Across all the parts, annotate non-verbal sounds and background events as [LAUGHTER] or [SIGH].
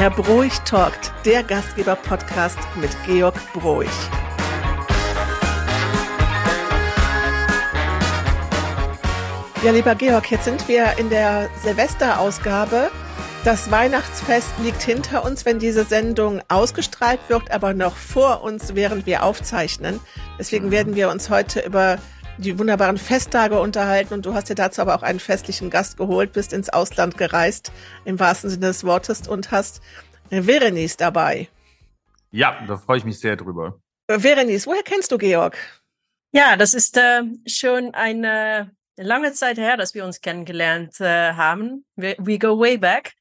Herr Broich talkt, der Gastgeber-Podcast mit Georg Broich. Ja, lieber Georg, jetzt sind wir in der Silvesterausgabe. Das Weihnachtsfest liegt hinter uns, wenn diese Sendung ausgestrahlt wird, aber noch vor uns, während wir aufzeichnen. Deswegen mhm. werden wir uns heute über die wunderbaren Festtage unterhalten und du hast dir dazu aber auch einen festlichen Gast geholt, bist ins Ausland gereist, im wahrsten Sinne des Wortes und hast Verenice dabei. Ja, da freue ich mich sehr drüber. Verenice, woher kennst du Georg? Ja, das ist äh, schon eine lange Zeit her, dass wir uns kennengelernt äh, haben. We, we, go way back.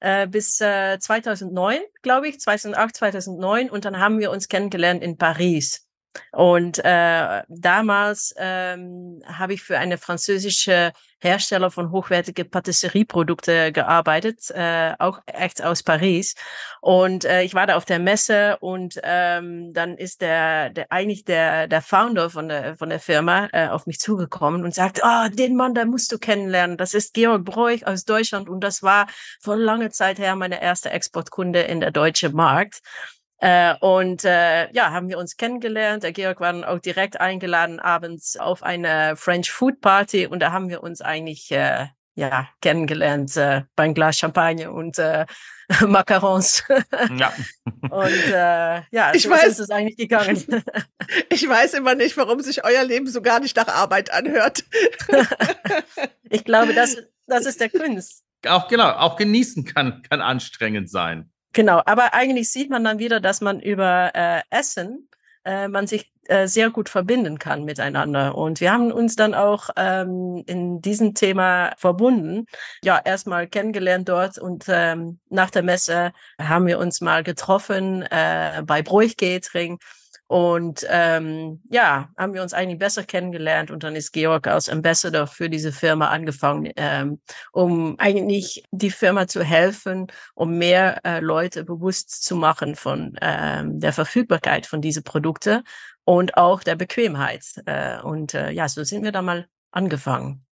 Äh, bis äh, 2009, glaube ich, 2008, 2009. Und dann haben wir uns kennengelernt in Paris. Und äh, damals ähm, habe ich für eine französische Hersteller von hochwertige Patisserieprodukte gearbeitet, äh, auch echt aus Paris. Und äh, ich war da auf der Messe und ähm, dann ist der, der eigentlich der der Founder von der von der Firma äh, auf mich zugekommen und sagt, oh, den Mann, da musst du kennenlernen. Das ist Georg Broich aus Deutschland und das war vor langer Zeit her meine erste Exportkunde in der deutsche Markt. Äh, und äh, ja, haben wir uns kennengelernt. Der Georg war dann auch direkt eingeladen abends auf eine French Food Party und da haben wir uns eigentlich äh, ja kennengelernt äh, beim Glas Champagner und äh, [LAUGHS] Macarons. Ja. und äh, ja, ich so weiß, ist es eigentlich gegangen. [LAUGHS] ich weiß immer nicht, warum sich euer Leben so gar nicht nach Arbeit anhört. [LAUGHS] ich glaube, das, das ist der Kunst. Auch genau, auch genießen kann, kann anstrengend sein. Genau, aber eigentlich sieht man dann wieder, dass man über äh, Essen äh, man sich äh, sehr gut verbinden kann miteinander. Und wir haben uns dann auch ähm, in diesem Thema verbunden. Ja, erstmal kennengelernt dort und ähm, nach der Messe haben wir uns mal getroffen äh, bei Bruch Catering und ähm, ja, haben wir uns eigentlich besser kennengelernt und dann ist Georg als Ambassador für diese Firma angefangen, ähm, um eigentlich die Firma zu helfen, um mehr äh, Leute bewusst zu machen von ähm, der Verfügbarkeit von diese Produkte und auch der Bequemheit. Äh, und äh, ja, so sind wir da mal angefangen.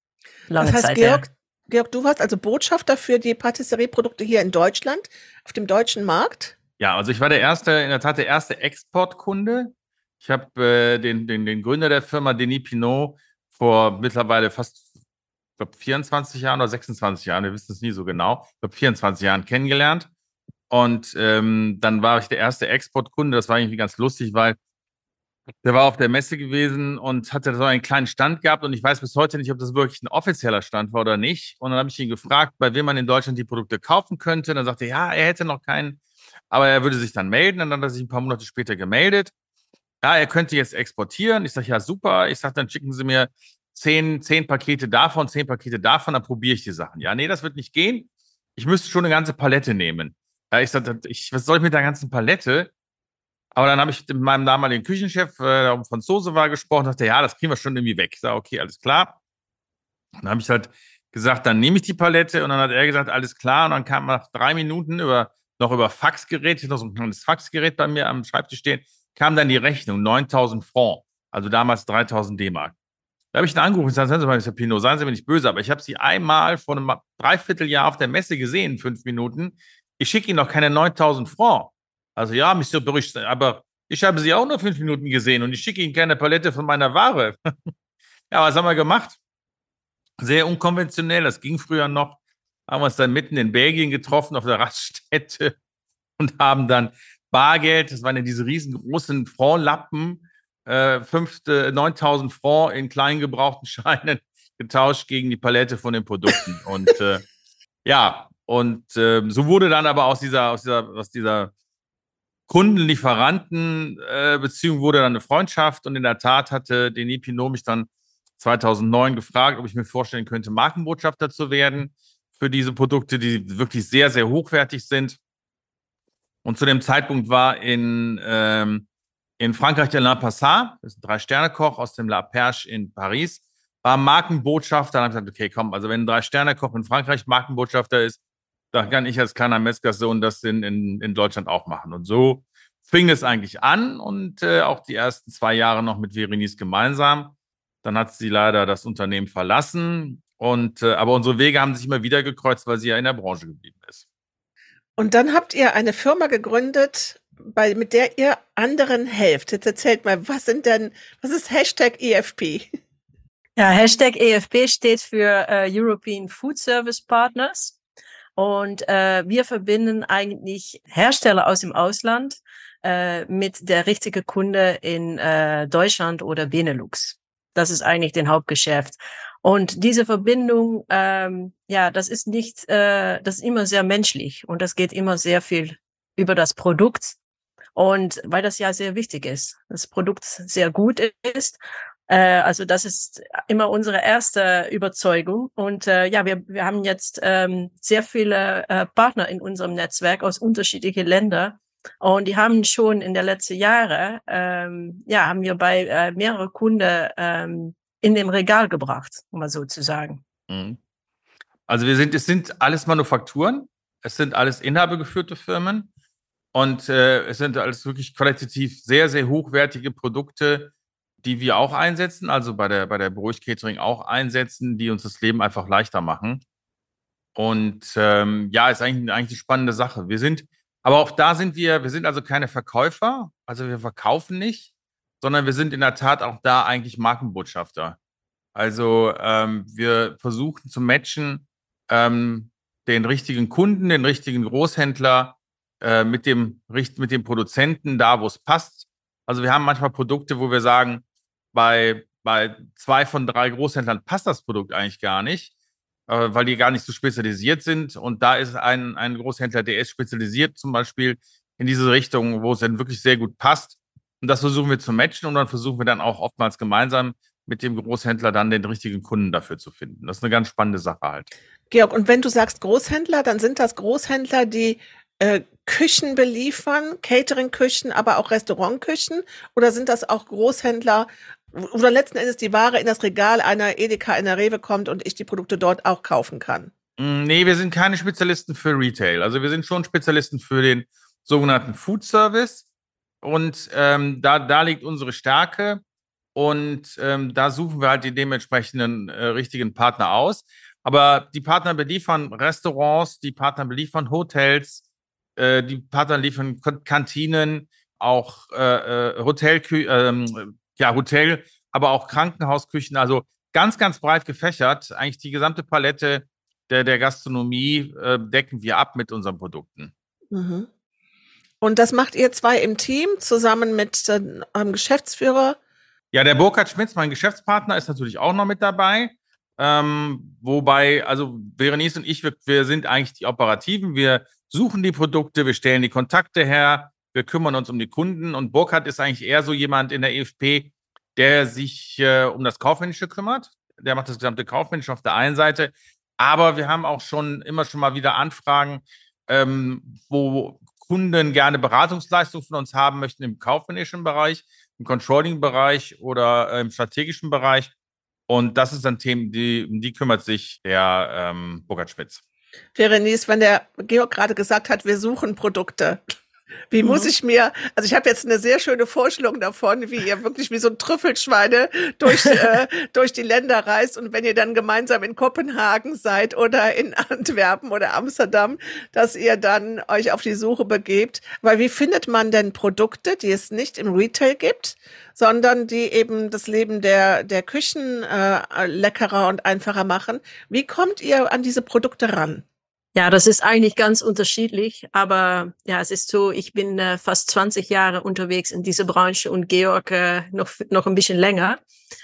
Lange das heißt, Zeit Georg, her. Georg, du warst also Botschafter für die Patisserieprodukte hier in Deutschland, auf dem deutschen Markt? Ja, also ich war der erste, in der Tat der erste Exportkunde. Ich habe äh, den, den, den Gründer der Firma, Denis Pinot, vor mittlerweile fast, ich glaube, 24 Jahren oder 26 Jahren, wir wissen es nie so genau, ich glaube, 24 Jahren kennengelernt. Und ähm, dann war ich der erste Exportkunde. Das war irgendwie ganz lustig, weil der war auf der Messe gewesen und hatte so einen kleinen Stand gehabt. Und ich weiß bis heute nicht, ob das wirklich ein offizieller Stand war oder nicht. Und dann habe ich ihn gefragt, bei wem man in Deutschland die Produkte kaufen könnte. Und dann sagte er, ja, er hätte noch keinen aber er würde sich dann melden und dann hat er sich ein paar Monate später gemeldet. Ja, er könnte jetzt exportieren. Ich sage, ja, super. Ich sage, dann schicken Sie mir zehn, zehn Pakete davon, zehn Pakete davon, dann probiere ich die Sachen. Ja, nee, das wird nicht gehen. Ich müsste schon eine ganze Palette nehmen. Ja, ich sage, ich, was soll ich mit der ganzen Palette? Aber dann habe ich mit meinem damaligen Küchenchef, äh, der Franzose war, gesprochen, dachte, ja, das kriegen wir schon irgendwie weg. Ich sage, okay, alles klar. Dann habe ich halt gesagt, dann nehme ich die Palette und dann hat er gesagt, alles klar. Und dann kam nach drei Minuten über noch über Faxgerät, ich noch so ein kleines Faxgerät bei mir am Schreibtisch stehen, kam dann die Rechnung, 9000 Franc, also damals 3000 D-Mark. Da habe ich ihn angerufen und gesagt, mal, Mr. Pino, seien Sie mir nicht böse, aber ich habe Sie einmal vor einem Dreivierteljahr auf der Messe gesehen, fünf Minuten. Ich schicke Ihnen noch keine 9000 Franc. Also ja, Mr. Bericht, aber ich habe Sie auch nur fünf Minuten gesehen und ich schicke Ihnen keine Palette von meiner Ware. [LAUGHS] ja, was haben wir gemacht? Sehr unkonventionell, das ging früher noch haben wir uns dann mitten in Belgien getroffen auf der Raststätte und haben dann Bargeld, das waren ja diese riesengroßen Frontlappen, äh, 9000 Franc in klein gebrauchten [LAUGHS] Scheinen getauscht gegen die Palette von den Produkten. Und äh, ja, und äh, so wurde dann aber aus dieser, aus dieser, aus dieser Kunden-Lieferanten-Beziehung äh, wurde dann eine Freundschaft und in der Tat hatte Denis Pinot mich dann 2009 gefragt, ob ich mir vorstellen könnte, Markenbotschafter zu werden für diese Produkte, die wirklich sehr, sehr hochwertig sind. Und zu dem Zeitpunkt war in, ähm, in Frankreich der La Passat, das ist ein Drei-Sterne-Koch aus dem La Perche in Paris, war Markenbotschafter. Dann habe ich gesagt, okay, komm, also wenn ein Drei-Sterne-Koch in Frankreich Markenbotschafter ist, dann kann ich als kleiner Metzgersohn das in, in, in Deutschland auch machen. Und so fing es eigentlich an und äh, auch die ersten zwei Jahre noch mit Verenice gemeinsam. Dann hat sie leider das Unternehmen verlassen und, äh, aber unsere Wege haben sich immer wieder gekreuzt, weil sie ja in der Branche geblieben ist. Und dann habt ihr eine Firma gegründet, bei, mit der ihr anderen helft. Jetzt erzählt mal, was sind denn, was ist Hashtag EFP? Ja, Hashtag EFP steht für äh, European Food Service Partners. Und äh, wir verbinden eigentlich Hersteller aus dem Ausland äh, mit der richtigen Kunde in äh, Deutschland oder Benelux. Das ist eigentlich den Hauptgeschäft. Und diese Verbindung, ähm, ja, das ist nicht, äh, das ist immer sehr menschlich und das geht immer sehr viel über das Produkt. Und weil das ja sehr wichtig ist, das Produkt sehr gut ist. Äh, also das ist immer unsere erste Überzeugung. Und äh, ja, wir, wir haben jetzt ähm, sehr viele äh, Partner in unserem Netzwerk aus unterschiedlichen Ländern. Und die haben schon in den letzten Jahren, ähm, ja, haben wir bei äh, mehrere Kunden ähm, in dem Regal gebracht, um mal so zu sagen. Mhm. Also wir sind, es sind alles Manufakturen, es sind alles inhabergeführte Firmen und äh, es sind alles wirklich qualitativ sehr, sehr hochwertige Produkte, die wir auch einsetzen, also bei der, bei der Beruhig Catering auch einsetzen, die uns das Leben einfach leichter machen. Und ähm, ja, ist eigentlich, eigentlich eine spannende Sache. Wir sind, aber auch da sind wir, wir sind also keine Verkäufer, also wir verkaufen nicht, sondern wir sind in der Tat auch da eigentlich Markenbotschafter. Also ähm, wir versuchen zu matchen ähm, den richtigen Kunden, den richtigen Großhändler äh, mit, dem, mit dem Produzenten da, wo es passt. Also wir haben manchmal Produkte, wo wir sagen, bei, bei zwei von drei Großhändlern passt das Produkt eigentlich gar nicht, äh, weil die gar nicht so spezialisiert sind. Und da ist ein, ein Großhändler, der ist spezialisiert zum Beispiel in diese Richtung, wo es dann wirklich sehr gut passt. Und das versuchen wir zu matchen und dann versuchen wir dann auch oftmals gemeinsam mit dem Großhändler dann den richtigen Kunden dafür zu finden. Das ist eine ganz spannende Sache halt. Georg, und wenn du sagst Großhändler, dann sind das Großhändler, die äh, Küchen beliefern, Catering-Küchen, aber auch Restaurantküchen? Oder sind das auch Großhändler, oder letzten Endes die Ware in das Regal einer Edeka, einer Rewe kommt und ich die Produkte dort auch kaufen kann? Mm, nee, wir sind keine Spezialisten für Retail. Also wir sind schon Spezialisten für den sogenannten Food Service. Und ähm, da, da liegt unsere Stärke. Und ähm, da suchen wir halt die dementsprechenden äh, richtigen Partner aus. Aber die Partner beliefern Restaurants, die Partner beliefern Hotels, äh, die Partner liefern Kantinen, auch äh, äh Hotel, ähm, ja, Hotel, aber auch Krankenhausküchen. Also ganz, ganz breit gefächert. Eigentlich die gesamte Palette der, der Gastronomie äh, decken wir ab mit unseren Produkten. Mhm. Und das macht ihr zwei im Team zusammen mit äh, eurem Geschäftsführer? Ja, der Burkhard Schmitz, mein Geschäftspartner, ist natürlich auch noch mit dabei. Ähm, wobei, also Berenice und ich, wir, wir sind eigentlich die Operativen. Wir suchen die Produkte, wir stellen die Kontakte her, wir kümmern uns um die Kunden. Und Burkhard ist eigentlich eher so jemand in der EFP, der sich äh, um das Kaufmännische kümmert. Der macht das gesamte Kaufmännische auf der einen Seite. Aber wir haben auch schon immer schon mal wieder Anfragen, ähm, wo Kunden gerne Beratungsleistungen von uns haben möchten im kaufmännischen Bereich, im Controlling-Bereich oder äh, im strategischen Bereich. Und das ist ein Thema, die, um die kümmert sich der ähm, Burkhard Schmitz. Verenice, wenn der Georg gerade gesagt hat, wir suchen Produkte, wie muss mhm. ich mir, also ich habe jetzt eine sehr schöne Vorstellung davon, wie ihr wirklich wie so ein Trüffelschweine durch, [LAUGHS] äh, durch die Länder reist und wenn ihr dann gemeinsam in Kopenhagen seid oder in [LAUGHS] Antwerpen oder Amsterdam, dass ihr dann euch auf die Suche begebt. Weil wie findet man denn Produkte, die es nicht im Retail gibt, sondern die eben das Leben der, der Küchen äh, leckerer und einfacher machen? Wie kommt ihr an diese Produkte ran? Ja, das ist eigentlich ganz unterschiedlich, aber ja, es ist so, ich bin äh, fast 20 Jahre unterwegs in dieser Branche und Georg äh, noch, noch ein bisschen länger.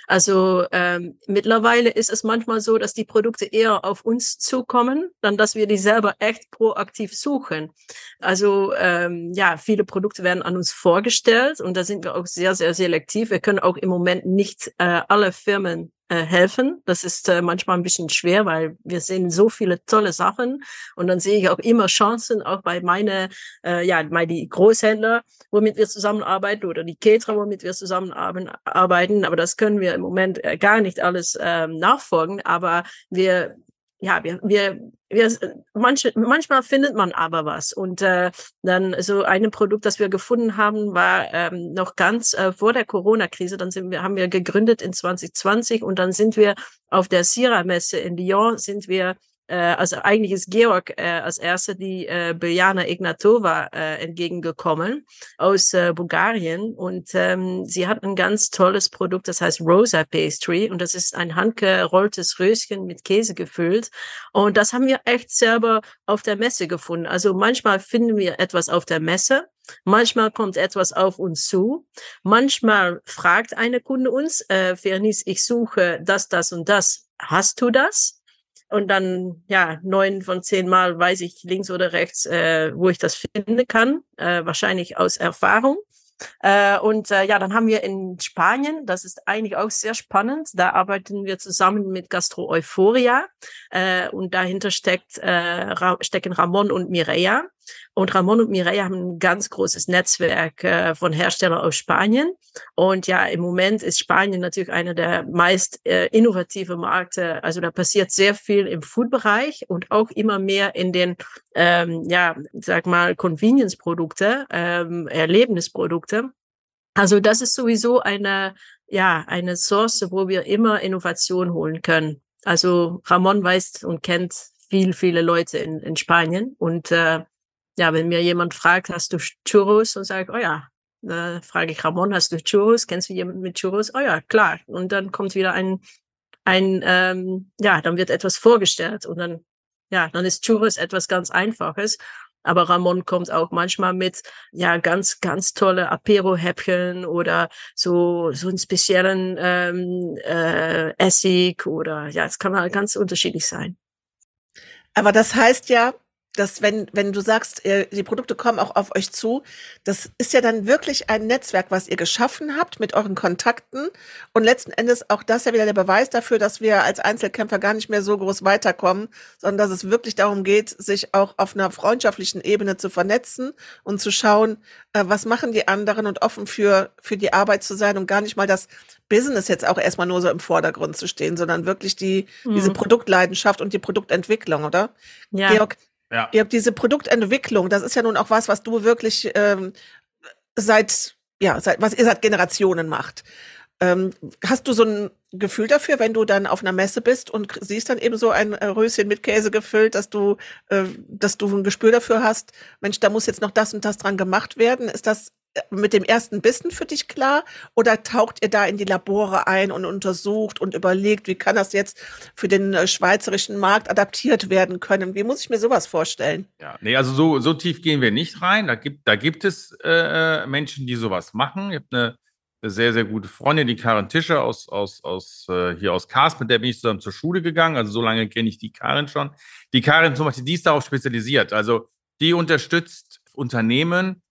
Also ähm, mittlerweile ist es manchmal so, dass die Produkte eher auf uns zukommen, dann dass wir die selber echt proaktiv suchen. Also ähm, ja, viele Produkte werden an uns vorgestellt und da sind wir auch sehr, sehr selektiv. Wir können auch im Moment nicht äh, alle Firmen äh, helfen. Das ist äh, manchmal ein bisschen schwer, weil wir sehen so viele tolle Sachen und dann sehe ich auch immer Chancen, auch bei meine, äh, ja, bei die Großhändler, womit wir zusammenarbeiten oder die Ketra, womit wir zusammenarbeiten. Aber das können wir im Moment äh, gar nicht alles ähm, nachfolgen. Aber wir ja, wir, wir, wir manche, manchmal findet man aber was. Und äh, dann so ein Produkt, das wir gefunden haben, war ähm, noch ganz äh, vor der Corona-Krise. Dann sind wir, haben wir gegründet in 2020 und dann sind wir auf der Sira-Messe in Lyon, sind wir also eigentlich ist Georg äh, als erster die äh, Biljana Ignatova äh, entgegengekommen aus äh, Bulgarien und ähm, sie hat ein ganz tolles Produkt, das heißt Rosa Pastry und das ist ein handgerolltes Röschen mit Käse gefüllt und das haben wir echt selber auf der Messe gefunden. Also manchmal finden wir etwas auf der Messe Manchmal kommt etwas auf uns zu. Manchmal fragt eine Kunde uns, äh, Vernice, ich suche das, das und das. Hast du das? Und dann, ja, neun von zehn Mal weiß ich links oder rechts, äh, wo ich das finden kann. Äh, wahrscheinlich aus Erfahrung. Äh, und äh, ja, dann haben wir in Spanien, das ist eigentlich auch sehr spannend, da arbeiten wir zusammen mit Gastro Euphoria äh, und dahinter steckt, äh, Ra stecken Ramon und Mireia. Und Ramon und Mireia haben ein ganz großes Netzwerk äh, von Herstellern aus Spanien. Und ja, im Moment ist Spanien natürlich einer der meist äh, innovative Märkte. Also da passiert sehr viel im Food-Bereich und auch immer mehr in den, ähm, ja, sag mal, Convenience-Produkte, ähm, Erlebnisprodukte. Also das ist sowieso eine, ja, eine Source, wo wir immer Innovation holen können. Also Ramon weiß und kennt viel, viele Leute in, in Spanien und äh, ja, wenn mir jemand fragt, hast du Churros? Und sage, oh ja, da frage ich Ramon, hast du Churros? Kennst du jemanden mit Churros? Oh ja, klar. Und dann kommt wieder ein, ein ähm, ja, dann wird etwas vorgestellt und dann, ja, dann ist Churros etwas ganz Einfaches. Aber Ramon kommt auch manchmal mit, ja, ganz, ganz tolle Apero-Häppchen oder so, so einen speziellen ähm, äh, Essig oder, ja, es kann halt ganz unterschiedlich sein. Aber das heißt ja, dass wenn, wenn du sagst, äh, die Produkte kommen auch auf euch zu, das ist ja dann wirklich ein Netzwerk, was ihr geschaffen habt mit euren Kontakten. Und letzten Endes auch das ja wieder der Beweis dafür, dass wir als Einzelkämpfer gar nicht mehr so groß weiterkommen, sondern dass es wirklich darum geht, sich auch auf einer freundschaftlichen Ebene zu vernetzen und zu schauen, äh, was machen die anderen und offen für, für die Arbeit zu sein und gar nicht mal das Business jetzt auch erstmal nur so im Vordergrund zu stehen, sondern wirklich die, mhm. diese Produktleidenschaft und die Produktentwicklung, oder? Ja. Georg, ja. Ihr habt diese Produktentwicklung, das ist ja nun auch was, was du wirklich ähm, seit, ja, seit, was ihr seit Generationen macht. Ähm, hast du so ein Gefühl dafür, wenn du dann auf einer Messe bist und siehst dann eben so ein äh, Röschen mit Käse gefüllt, dass du, äh, dass du ein Gespür dafür hast, Mensch, da muss jetzt noch das und das dran gemacht werden? Ist das mit dem ersten Bissen für dich klar? Oder taucht ihr da in die Labore ein und untersucht und überlegt, wie kann das jetzt für den äh, schweizerischen Markt adaptiert werden können? Wie muss ich mir sowas vorstellen? Ja, nee, also so, so tief gehen wir nicht rein. Da gibt, da gibt es äh, äh Menschen, die sowas machen. Ich habe eine, eine, sehr, sehr gute Freundin, die Karin Tischer aus, aus, aus äh, hier aus Kars, mit der bin ich zusammen zur Schule gegangen. Also so lange kenne ich die Karin schon. Die Karin zum Beispiel, die ist darauf spezialisiert. Also die unterstützt Unternehmen,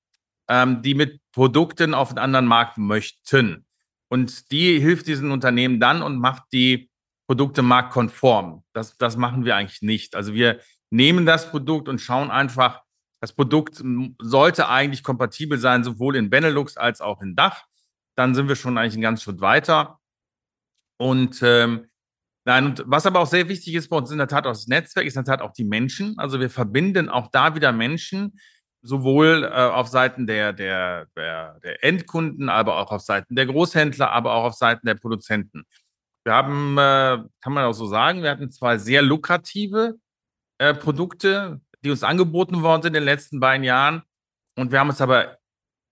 ähm, die mit Produkten auf einen anderen Markt möchten. Und die hilft diesen Unternehmen dann und macht die Produkte marktkonform. Das, das machen wir eigentlich nicht. Also wir nehmen das Produkt und schauen einfach, das Produkt sollte eigentlich kompatibel sein, sowohl in Benelux als auch in Dach. Dann sind wir schon eigentlich einen ganzen Schritt weiter. Und ähm, nein, und was aber auch sehr wichtig ist bei uns in der Tat auch das Netzwerk, ist in der Tat auch die Menschen. Also wir verbinden auch da wieder Menschen, sowohl äh, auf Seiten der, der, der, der Endkunden, aber auch auf Seiten der Großhändler, aber auch auf Seiten der Produzenten. Wir haben, äh, kann man auch so sagen, wir hatten zwei sehr lukrative äh, Produkte, die uns angeboten worden sind in den letzten beiden Jahren. Und wir haben uns aber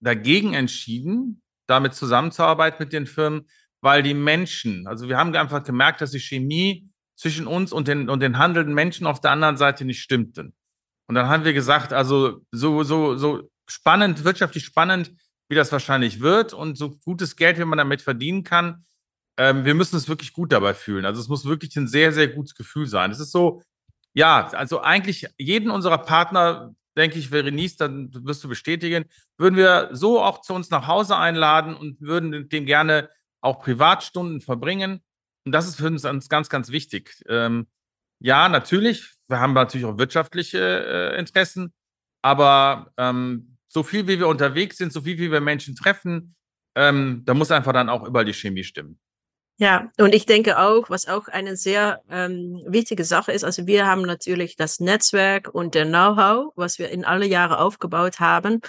dagegen entschieden, damit zusammenzuarbeiten mit den Firmen, weil die Menschen, also wir haben einfach gemerkt, dass die Chemie zwischen uns und den, und den handelnden Menschen auf der anderen Seite nicht stimmten. Und dann haben wir gesagt, also so, so, so spannend, wirtschaftlich spannend, wie das wahrscheinlich wird und so gutes Geld, wie man damit verdienen kann, ähm, wir müssen uns wirklich gut dabei fühlen. Also es muss wirklich ein sehr, sehr gutes Gefühl sein. Es ist so, ja, also eigentlich jeden unserer Partner, denke ich, Verenice, dann wirst du bestätigen, würden wir so auch zu uns nach Hause einladen und würden dem gerne auch Privatstunden verbringen. Und das ist für uns ganz, ganz wichtig. Ähm, ja, natürlich, wir haben natürlich auch wirtschaftliche äh, Interessen, aber ähm, so viel wie wir unterwegs sind, so viel wie wir Menschen treffen, ähm, da muss einfach dann auch überall die Chemie stimmen. Ja, und ich denke auch, was auch eine sehr ähm, wichtige Sache ist, also wir haben natürlich das Netzwerk und der Know-how, was wir in alle Jahre aufgebaut haben,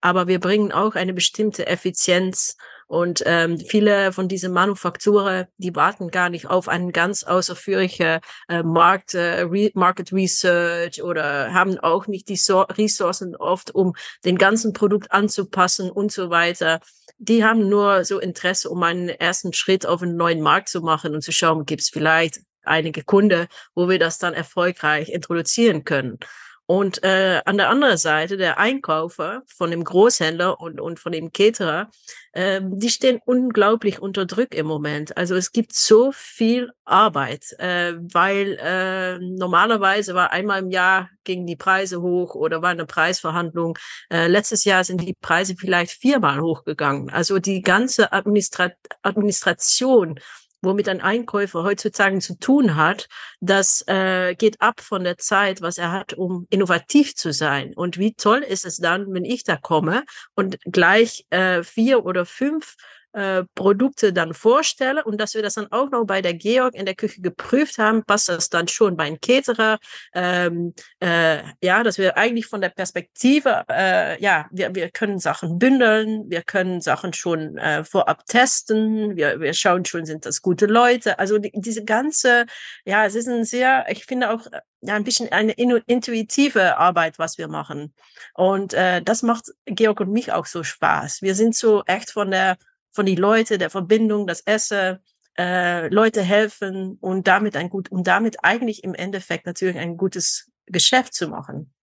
aber wir bringen auch eine bestimmte Effizienz Und ähm, viele von diesen Manufakturen, die warten gar nicht auf einen ganz ausführlichen äh, Markt, äh, Re Market Research oder haben auch nicht die so Ressourcen oft, um den ganzen Produkt anzupassen und so weiter. Die haben nur so Interesse, um einen ersten Schritt auf einen neuen Markt zu machen und zu schauen, gibt es vielleicht einige Kunden, wo wir das dann erfolgreich introduzieren können. Und äh, an der anderen Seite der Einkäufer von dem Großhändler und, und von dem Caterer, äh, die stehen unglaublich unter Druck im Moment. Also es gibt so viel Arbeit, äh, weil äh, normalerweise war einmal im Jahr gingen die Preise hoch oder war eine Preisverhandlung. Äh, letztes Jahr sind die Preise vielleicht viermal hochgegangen. Also die ganze Administra Administration womit ein Einkäufer heutzutage zu tun hat, das äh, geht ab von der Zeit, was er hat, um innovativ zu sein. Und wie toll ist es dann, wenn ich da komme und gleich äh, vier oder fünf äh, Produkte dann vorstelle und dass wir das dann auch noch bei der Georg in der Küche geprüft haben, passt das dann schon bei einem Caterer. Ähm, äh, ja, dass wir eigentlich von der Perspektive, äh, ja, wir, wir können Sachen bündeln, wir können Sachen schon äh, vorab testen, wir, wir schauen schon, sind das gute Leute. Also die, diese ganze, ja, es ist ein sehr, ich finde auch äh, ja, ein bisschen eine intuitive Arbeit, was wir machen. Und äh, das macht Georg und mich auch so Spaß. Wir sind so echt von der von die Leute, der Verbindung, das Essen, äh, Leute helfen und damit ein gut und damit eigentlich im Endeffekt natürlich ein gutes Geschäft zu machen.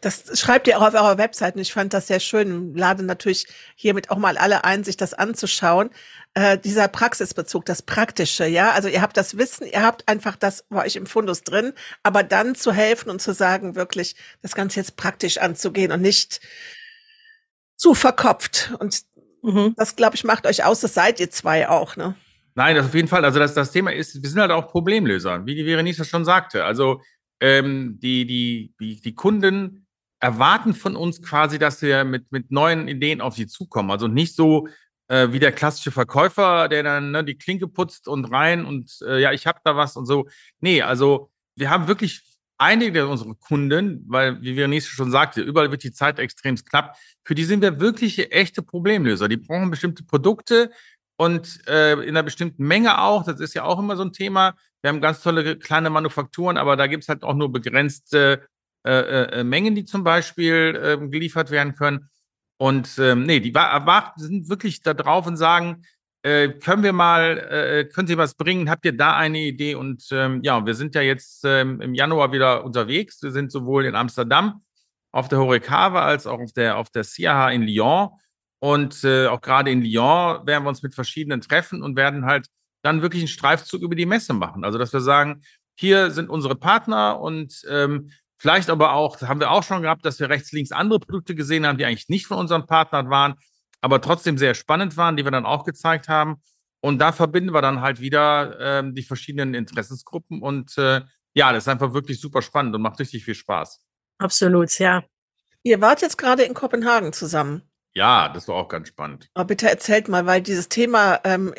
Das schreibt ihr auch auf eurer Website und ich fand das sehr schön. Lade natürlich hiermit auch mal alle ein, sich das anzuschauen. Äh, dieser Praxisbezug, das Praktische, ja. Also ihr habt das Wissen, ihr habt einfach das bei euch im Fundus drin, aber dann zu helfen und zu sagen, wirklich das Ganze jetzt praktisch anzugehen und nicht zu verkopft. Und Mhm. Das, glaube ich, macht euch aus. Das seid ihr zwei auch, ne? Nein, das auf jeden Fall. Also das, das Thema ist, wir sind halt auch Problemlöser, wie die Verenice schon sagte. Also ähm, die, die, die, die Kunden erwarten von uns quasi, dass wir mit, mit neuen Ideen auf sie zukommen. Also nicht so äh, wie der klassische Verkäufer, der dann ne, die Klinke putzt und rein und äh, ja, ich habe da was und so. Nee, also wir haben wirklich einige unserer Kunden, weil, wie Verenice schon sagte, überall wird die Zeit extrem knapp, für die sind wir wirklich echte Problemlöser. Die brauchen bestimmte Produkte und äh, in einer bestimmten Menge auch. Das ist ja auch immer so ein Thema. Wir haben ganz tolle kleine Manufakturen, aber da gibt es halt auch nur begrenzte äh, äh, Mengen, die zum Beispiel äh, geliefert werden können. Und ähm, nee, die erwarten, sind wirklich da drauf und sagen, äh, können wir mal, äh, können Sie was bringen? Habt ihr da eine Idee? Und ähm, ja, wir sind ja jetzt ähm, im Januar wieder unterwegs. Wir sind sowohl in Amsterdam auf der Horecava als auch auf der, auf der CIAH in Lyon. Und äh, auch gerade in Lyon werden wir uns mit verschiedenen treffen und werden halt dann wirklich einen Streifzug über die Messe machen. Also, dass wir sagen, hier sind unsere Partner und ähm, vielleicht aber auch, haben wir auch schon gehabt, dass wir rechts, links andere Produkte gesehen haben, die eigentlich nicht von unseren Partnern waren aber trotzdem sehr spannend waren, die wir dann auch gezeigt haben. Und da verbinden wir dann halt wieder ähm, die verschiedenen Interessensgruppen. Und äh, ja, das ist einfach wirklich super spannend und macht richtig viel Spaß. Absolut, ja. Ihr wart jetzt gerade in Kopenhagen zusammen. Ja, das war auch ganz spannend. Aber bitte erzählt mal, weil dieses Thema, ähm,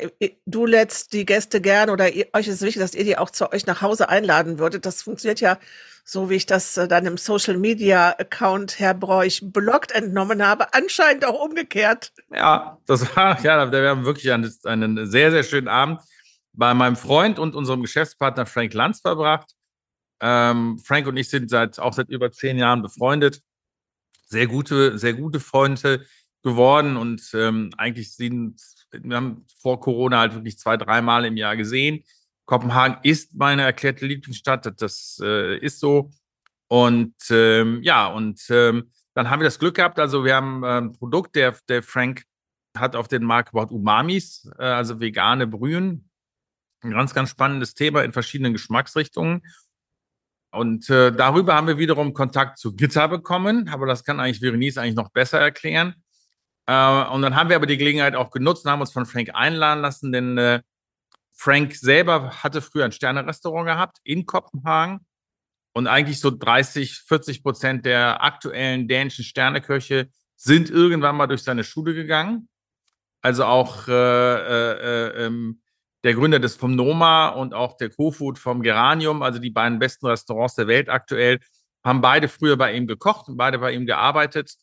du lädst die Gäste gern oder ihr, euch ist wichtig, dass ihr die auch zu euch nach Hause einladen würdet. Das funktioniert ja so, wie ich das äh, dann im Social Media Account Herr Bräuch blockt entnommen habe, anscheinend auch umgekehrt. Ja, das [LAUGHS] war, ja, wir haben wirklich einen, einen sehr, sehr schönen Abend bei meinem Freund und unserem Geschäftspartner Frank Lanz verbracht. Ähm, Frank und ich sind seit, auch seit über zehn Jahren befreundet. Sehr gute, sehr gute Freunde geworden und ähm, eigentlich sind, wir haben vor Corona halt wirklich zwei, dreimal im Jahr gesehen. Kopenhagen ist meine erklärte Lieblingsstadt, das äh, ist so. Und ähm, ja, und ähm, dann haben wir das Glück gehabt, also wir haben äh, ein Produkt, der, der Frank hat auf den Markt gebracht Umamis, äh, also vegane Brühen. Ein ganz, ganz spannendes Thema in verschiedenen Geschmacksrichtungen. Und äh, darüber haben wir wiederum Kontakt zu Gitter bekommen, aber das kann eigentlich Verenice eigentlich noch besser erklären. Äh, und dann haben wir aber die Gelegenheit auch genutzt und haben uns von Frank einladen lassen, denn äh, Frank selber hatte früher ein Sternerestaurant gehabt in Kopenhagen. Und eigentlich so 30, 40 Prozent der aktuellen dänischen Sterneköche sind irgendwann mal durch seine Schule gegangen. Also auch äh, äh, äh, ähm, der Gründer des vom Noma und auch der Co-Food vom Geranium, also die beiden besten Restaurants der Welt aktuell, haben beide früher bei ihm gekocht und beide bei ihm gearbeitet.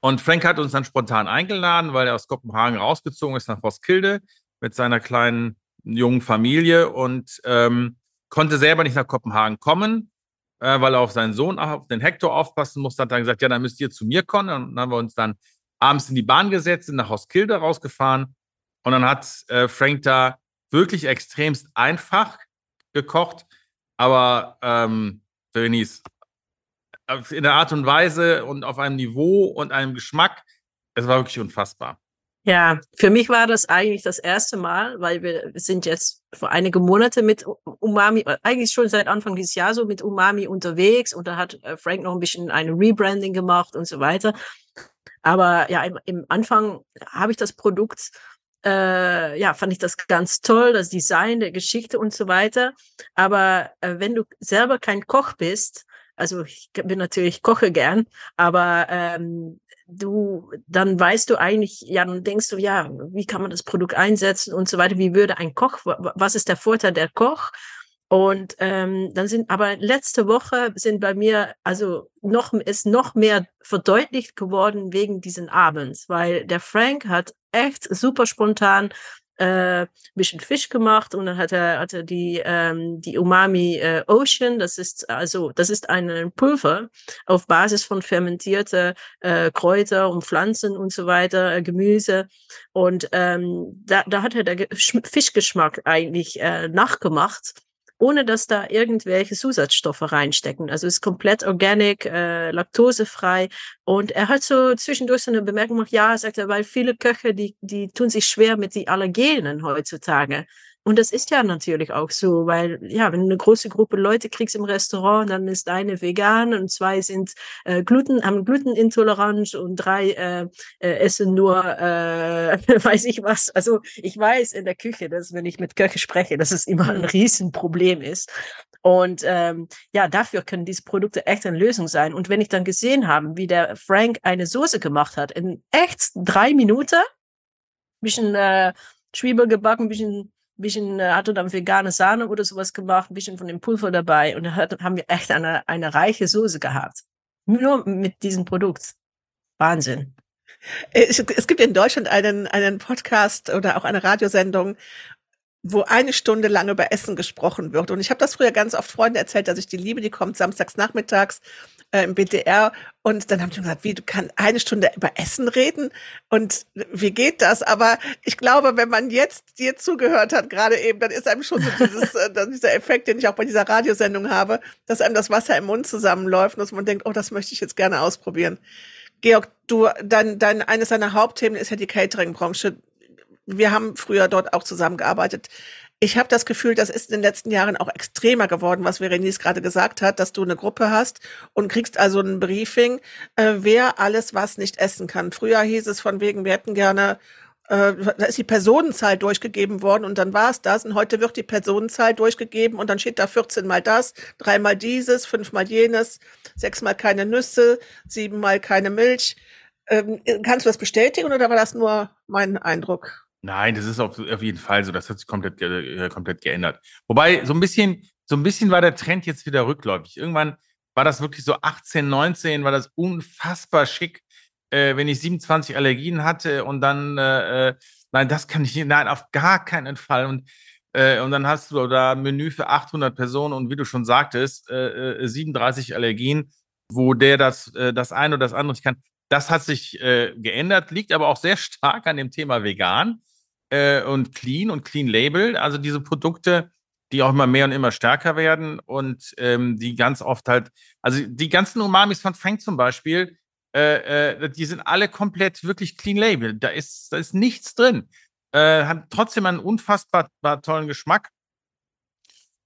Und Frank hat uns dann spontan eingeladen, weil er aus Kopenhagen rausgezogen ist nach Roskilde mit seiner kleinen jungen Familie und ähm, konnte selber nicht nach Kopenhagen kommen, äh, weil er auf seinen Sohn, auf den Hector aufpassen musste. Hat dann gesagt, ja, dann müsst ihr zu mir kommen. Und dann haben wir uns dann abends in die Bahn gesetzt, sind nach Roskilde rausgefahren. Und dann hat äh, Frank da wirklich extremst einfach gekocht. Aber ähm, in der Art und Weise und auf einem Niveau und einem Geschmack, es war wirklich unfassbar. Ja, für mich war das eigentlich das erste Mal, weil wir sind jetzt vor einige Monate mit Umami, eigentlich schon seit Anfang dieses Jahr so mit Umami unterwegs und da hat äh, Frank noch ein bisschen eine Rebranding gemacht und so weiter. Aber ja, im, im Anfang habe ich das Produkt, äh, ja, fand ich das ganz toll, das Design der Geschichte und so weiter. Aber äh, wenn du selber kein Koch bist, also ich bin natürlich koche gern, aber ähm, du, dann weißt du eigentlich, ja, dann denkst du, ja, wie kann man das Produkt einsetzen und so weiter, wie würde ein Koch, was ist der Vorteil der Koch? Und ähm, dann sind, aber letzte Woche sind bei mir, also noch, ist noch mehr verdeutlicht geworden wegen diesen Abends, weil der Frank hat echt super spontan äh, bisschen Fisch gemacht und dann hat er, hat er die, ähm, die Umami äh, Ocean, das ist also, das ist ein Pulver auf Basis von fermentierter äh, Kräuter und Pflanzen und so weiter, äh, Gemüse. Und ähm, da, da hat er der Fischgeschmack eigentlich äh, nachgemacht ohne dass da irgendwelche Zusatzstoffe reinstecken. Also ist komplett organic, äh, laktosefrei. Und er hat so zwischendurch so eine Bemerkung gemacht, ja, sagt er, weil viele Köche, die, die tun sich schwer mit die Allergenen heutzutage. Und das ist ja natürlich auch so, weil ja, wenn du eine große Gruppe Leute kriegst im Restaurant, dann ist eine vegan und zwei sind äh, Gluten, haben Glutenintoleranz und drei äh, äh, essen nur, äh, [LAUGHS] weiß ich was. Also ich weiß in der Küche, dass wenn ich mit Köche spreche, dass es immer ein mhm. Riesenproblem ist. Und ähm, ja, dafür können diese Produkte echt eine Lösung sein. Und wenn ich dann gesehen habe, wie der Frank eine Soße gemacht hat, in echt drei Minuten, bisschen äh, Zwiebel gebacken, bisschen bisschen, äh, hatte dann vegane Sahne oder sowas gemacht, ein bisschen von dem Pulver dabei und dann haben wir echt eine, eine reiche Soße gehabt. Nur mit diesem Produkt. Wahnsinn. Es, es gibt in Deutschland einen, einen Podcast oder auch eine Radiosendung, wo eine Stunde lang über Essen gesprochen wird. Und ich habe das früher ganz oft Freunden erzählt, dass ich die liebe, die kommt samstags nachmittags äh, im BDR. Und dann haben die gesagt, wie, du kannst eine Stunde über Essen reden? Und wie geht das? Aber ich glaube, wenn man jetzt dir zugehört hat, gerade eben, dann ist einem schon so dieses, äh, dieser Effekt, den ich auch bei dieser Radiosendung habe, dass einem das Wasser im Mund zusammenläuft und dass man denkt, oh, das möchte ich jetzt gerne ausprobieren. Georg, du, dein, dein, eines deiner Hauptthemen ist ja die Catering-Branche wir haben früher dort auch zusammengearbeitet. Ich habe das Gefühl, das ist in den letzten Jahren auch extremer geworden, was Verenice gerade gesagt hat, dass du eine Gruppe hast und kriegst also ein Briefing, äh, wer alles was nicht essen kann. Früher hieß es von wegen, wir hätten gerne, äh, da ist die Personenzahl durchgegeben worden und dann war es das. Und heute wird die Personenzahl durchgegeben und dann steht da 14 mal das, dreimal dieses, fünfmal jenes, sechsmal keine Nüsse, siebenmal keine Milch. Ähm, kannst du das bestätigen oder war das nur mein Eindruck? Nein, das ist auf, auf jeden Fall so. Das hat sich komplett, äh, komplett geändert. Wobei, so ein bisschen, so ein bisschen war der Trend jetzt wieder rückläufig. Irgendwann war das wirklich so 18, 19, war das unfassbar schick, äh, wenn ich 27 Allergien hatte und dann, äh, äh, nein, das kann ich nicht, nein, auf gar keinen Fall. Und, äh, und dann hast du da Menü für 800 Personen und wie du schon sagtest, äh, 37 äh, Allergien, wo der das, das eine oder das andere nicht kann. Das hat sich geändert, liegt aber auch sehr stark an dem Thema vegan äh, und Clean und Clean Label. Also diese Produkte, die auch immer mehr und immer stärker werden und ähm, die ganz oft halt, also die ganzen Umamis von Frank zum Beispiel, äh, äh, die sind alle komplett wirklich Clean Label. Da ist, da ist nichts drin. Äh, hat trotzdem einen unfassbar tollen Geschmack.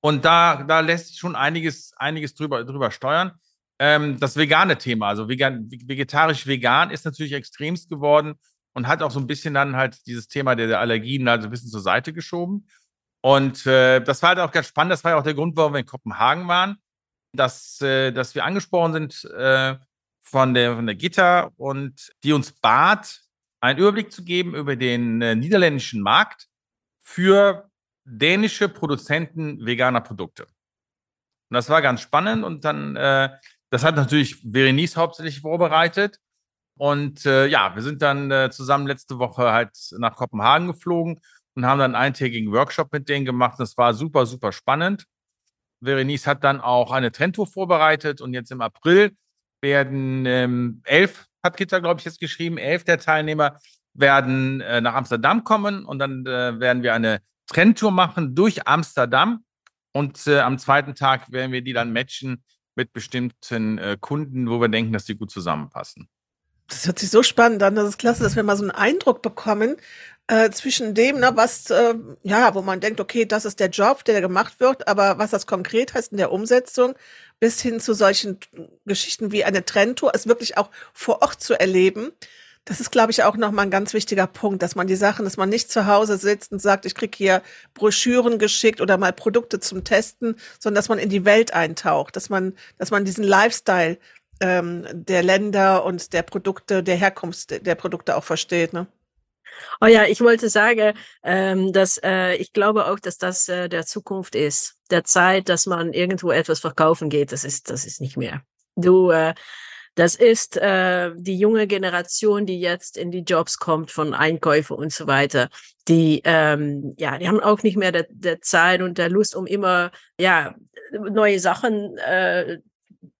Und da, da lässt sich schon einiges, einiges drüber, drüber steuern. Ähm, das vegane Thema, also vegan, vegetarisch-vegan, ist natürlich extremst geworden und hat auch so ein bisschen dann halt dieses Thema der, der Allergien halt so ein bisschen zur Seite geschoben. Und äh, das war halt auch ganz spannend. Das war ja auch der Grund, warum wir in Kopenhagen waren, dass, äh, dass wir angesprochen sind äh, von, der, von der Gitter und die uns bat, einen Überblick zu geben über den äh, niederländischen Markt für dänische Produzenten veganer Produkte. Und das war ganz spannend und dann, äh, das hat natürlich Verenice hauptsächlich vorbereitet Und äh, ja, wir sind dann äh, zusammen letzte Woche halt nach Kopenhagen geflogen und haben dann einen eintägigen Workshop mit denen gemacht. Das war super, super spannend. Verenice hat dann auch eine Trendtour vorbereitet und jetzt im April werden ähm, elf, hat Gitter, glaube ich, jetzt geschrieben, elf der Teilnehmer werden äh, nach Amsterdam kommen und dann äh, werden wir eine Trendtour machen durch Amsterdam und äh, am zweiten Tag werden wir die dann matchen mit bestimmten äh, Kunden, wo wir denken, dass die gut zusammenpassen. Das hört sich so spannend an. Das ist klasse, dass wir mal so einen Eindruck bekommen äh, zwischen dem, ne, was, äh, ja, wo man denkt, okay, das ist der Job, der gemacht wird, aber was das konkret heißt in der Umsetzung, bis hin zu solchen Geschichten wie eine Trendtour, es wirklich auch vor Ort zu erleben. Das ist, glaube ich, auch nochmal ein ganz wichtiger Punkt, dass man die Sachen, dass man nicht zu Hause sitzt und sagt, ich krieg hier Broschüren geschickt oder mal Produkte zum Testen, sondern dass man in die Welt eintaucht, dass man, dass man diesen Lifestyle ähm, der Länder und der Produkte, der Herkunft der Produkte auch versteht. Ne? Oh ja, ich wollte sagen, ähm, dass äh, ich glaube auch, dass das äh, der Zukunft ist. Der Zeit, dass man irgendwo etwas verkaufen geht, das ist, das ist nicht mehr. Du, äh, das ist äh, die junge Generation, die jetzt in die Jobs kommt von Einkäufe und so weiter. Die, ähm, ja, die haben auch nicht mehr der, der Zeit und der Lust, um immer, ja, neue Sachen äh,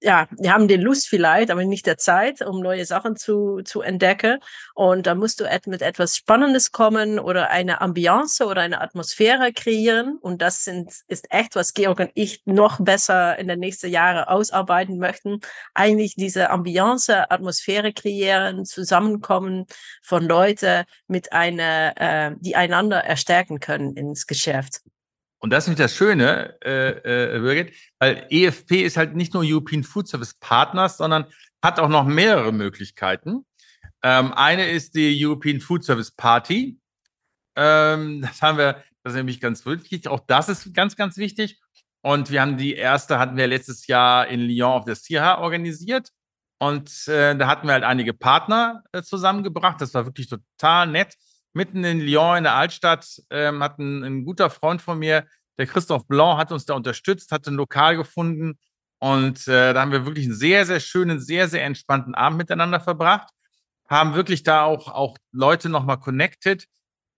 ja, die haben die Lust vielleicht, aber nicht der Zeit, um neue Sachen zu, zu entdecken. Und da musst du mit etwas Spannendes kommen oder eine Ambiance oder eine Atmosphäre kreieren. Und das sind, ist echt, was Georg und ich noch besser in den nächsten Jahren ausarbeiten möchten. Eigentlich diese Ambiance, Atmosphäre kreieren, Zusammenkommen von Leuten mit einer, äh, die einander erstärken können ins Geschäft. Und das ist nämlich das Schöne, äh, äh, Birgit, weil EFP ist halt nicht nur European Food Service Partners, sondern hat auch noch mehrere Möglichkeiten. Ähm, eine ist die European Food Service Party. Ähm, das haben wir, das ist nämlich ganz wichtig. Auch das ist ganz, ganz wichtig. Und wir haben die erste, hatten wir letztes Jahr in Lyon auf der CIHA organisiert. Und äh, da hatten wir halt einige Partner äh, zusammengebracht. Das war wirklich total nett mitten in Lyon in der Altstadt ähm, hat ein, ein, guter Freund von mir, der Christoph Blanc, hat uns da unterstützt, hat ein Lokal gefunden und äh, da haben wir wirklich einen sehr, sehr schönen, sehr, sehr entspannten Abend miteinander verbracht, haben wirklich da auch, auch Leute nochmal connected,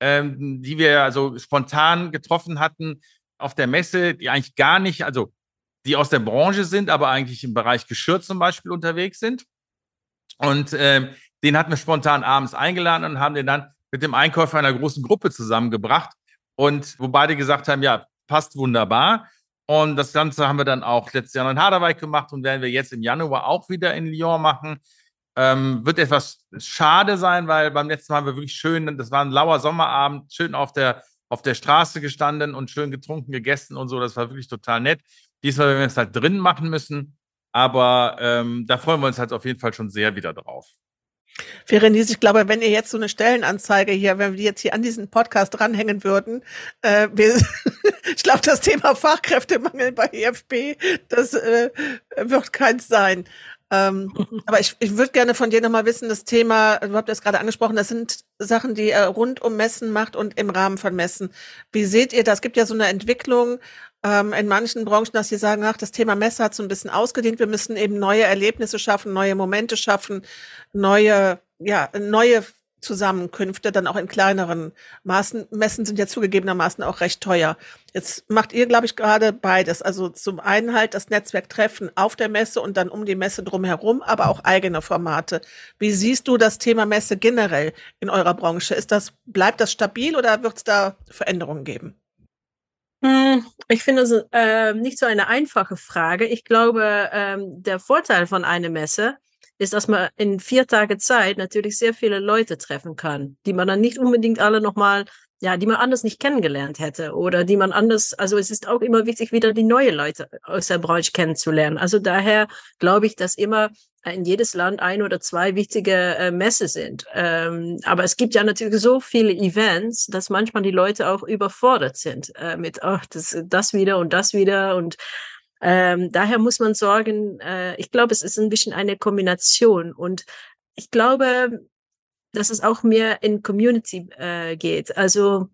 ähm, die wir also spontan getroffen hatten auf der Messe, die eigentlich gar nicht, also die aus der Branche sind, aber eigentlich im Bereich Geschirr zum Beispiel unterwegs sind. Und ähm, den hatten wir spontan abends eingeladen und haben den dann mit dem Einkäufer einer großen Gruppe zusammengebracht und wo beide gesagt haben, ja, passt wunderbar. Und das Ganze haben wir dann auch letztes Jahr in Harderwijk gemacht und werden wir jetzt im Januar auch wieder in Lyon machen. Ähm, wird etwas schade sein, weil beim letzten Mal haben wir wirklich schön, das war ein lauer Sommerabend, schön auf der, auf der Straße gestanden und schön getrunken, gegessen und so. Das war wirklich total nett. Diesmal werden wir es halt drin machen müssen. Aber ähm, da freuen wir uns halt auf jeden Fall schon sehr wieder drauf. Verenice, ich glaube, wenn ihr jetzt so eine Stellenanzeige hier, wenn wir die jetzt hier an diesen Podcast dranhängen würden, äh, wir, [LAUGHS] ich glaube, das Thema Fachkräftemangel bei EFB, das äh, wird keins sein. Ähm, [LAUGHS] aber ich, ich würde gerne von dir nochmal wissen, das Thema, du habt das gerade angesprochen, das sind Sachen, die er rund um Messen macht und im Rahmen von Messen. Wie seht ihr das? Es gibt ja so eine Entwicklung ähm, in manchen Branchen, dass sie sagen, ach, das Thema Messe hat so ein bisschen ausgedehnt. Wir müssen eben neue Erlebnisse schaffen, neue Momente schaffen, neue, ja, neue Zusammenkünfte, dann auch in kleineren Maßen. Messen sind ja zugegebenermaßen auch recht teuer. Jetzt macht ihr, glaube ich, gerade beides. Also zum einen halt das Netzwerk Treffen auf der Messe und dann um die Messe drumherum, aber auch eigene Formate. Wie siehst du das Thema Messe generell in eurer Branche? Ist das, bleibt das stabil oder wird es da Veränderungen geben? Hm, ich finde es äh, nicht so eine einfache Frage. Ich glaube, ähm, der Vorteil von einer Messe ist, dass man in vier Tage Zeit natürlich sehr viele Leute treffen kann, die man dann nicht unbedingt alle nochmal, ja, die man anders nicht kennengelernt hätte oder die man anders, also es ist auch immer wichtig, wieder die neue Leute aus der Branche kennenzulernen. Also daher glaube ich, dass immer in jedes Land ein oder zwei wichtige äh, Messe sind. Ähm, aber es gibt ja natürlich so viele Events, dass manchmal die Leute auch überfordert sind äh, mit, ach, das, das wieder und das wieder und ähm, daher muss man sorgen, äh, ich glaube, es ist ein bisschen eine Kombination und ich glaube, dass es auch mehr in Community äh, geht. Also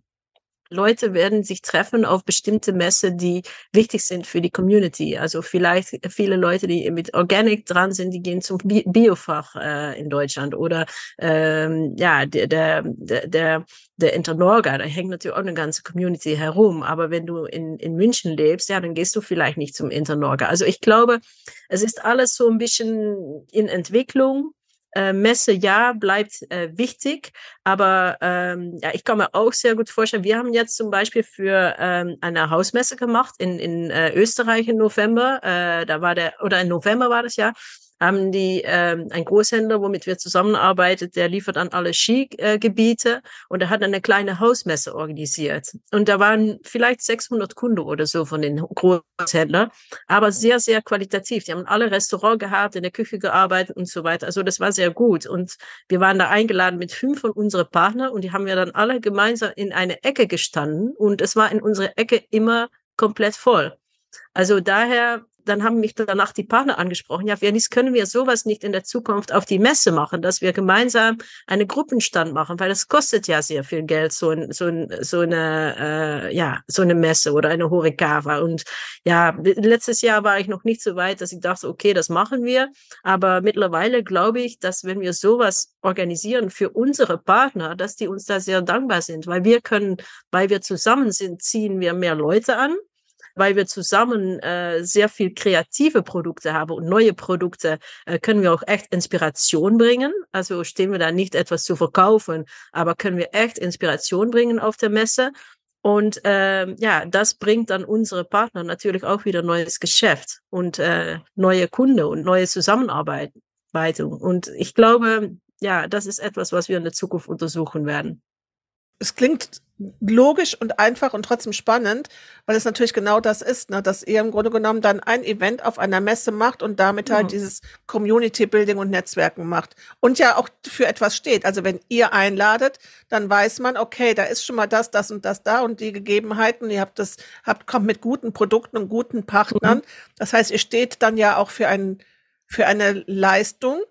Leute werden sich treffen auf bestimmte Messe, die wichtig sind für die Community. Also vielleicht viele Leute, die mit Organic dran sind, die gehen zum Bi Biofach äh, in Deutschland oder ähm, ja, der, der, der, der Internorga, da hängt natürlich auch eine ganze Community herum. Aber wenn du in, in München lebst, ja, dann gehst du vielleicht nicht zum Internorga. Also ich glaube, es ist alles so ein bisschen in Entwicklung äh, Messe ja bleibt äh, wichtig, aber ähm, ja, ich kann mir auch sehr gut vorstellen, wir haben jetzt zum Beispiel für ähm, eine Hausmesse gemacht in, in äh, Österreich im November, äh, da war der, oder im November war das ja, haben die ähm, ein Großhändler, womit wir zusammenarbeiten, der liefert an alle Skigebiete und er hat eine kleine Hausmesse organisiert. Und da waren vielleicht 600 Kunden oder so von den Großhändlern, aber sehr, sehr qualitativ. Die haben alle Restaurant gehabt, in der Küche gearbeitet und so weiter. Also das war sehr gut. Und wir waren da eingeladen mit fünf von unseren Partnern und die haben wir dann alle gemeinsam in eine Ecke gestanden und es war in unserer Ecke immer komplett voll. Also daher dann haben mich danach die Partner angesprochen, ja, Vernis, können wir sowas nicht in der Zukunft auf die Messe machen, dass wir gemeinsam einen Gruppenstand machen, weil das kostet ja sehr viel Geld, so, ein, so, ein, so eine, äh, ja, so eine Messe oder eine Horikawa. Und ja, letztes Jahr war ich noch nicht so weit, dass ich dachte, okay, das machen wir. Aber mittlerweile glaube ich, dass wenn wir sowas organisieren für unsere Partner, dass die uns da sehr dankbar sind, weil wir können, weil wir zusammen sind, ziehen wir mehr Leute an weil wir zusammen äh, sehr viel kreative Produkte haben und neue Produkte, äh, können wir auch echt Inspiration bringen. Also stehen wir da nicht etwas zu verkaufen, aber können wir echt Inspiration bringen auf der Messe. Und äh, ja, das bringt dann unsere Partner natürlich auch wieder neues Geschäft und äh, neue Kunde und neue Zusammenarbeit. Und ich glaube, ja, das ist etwas, was wir in der Zukunft untersuchen werden es klingt logisch und einfach und trotzdem spannend, weil es natürlich genau das ist, ne, dass ihr im Grunde genommen dann ein Event auf einer Messe macht und damit halt mhm. dieses Community Building und Netzwerken macht und ja auch für etwas steht. Also wenn ihr einladet, dann weiß man, okay, da ist schon mal das, das und das da und die Gegebenheiten. Ihr habt das, habt kommt mit guten Produkten und guten Partnern. Mhm. Das heißt, ihr steht dann ja auch für ein für eine Leistung,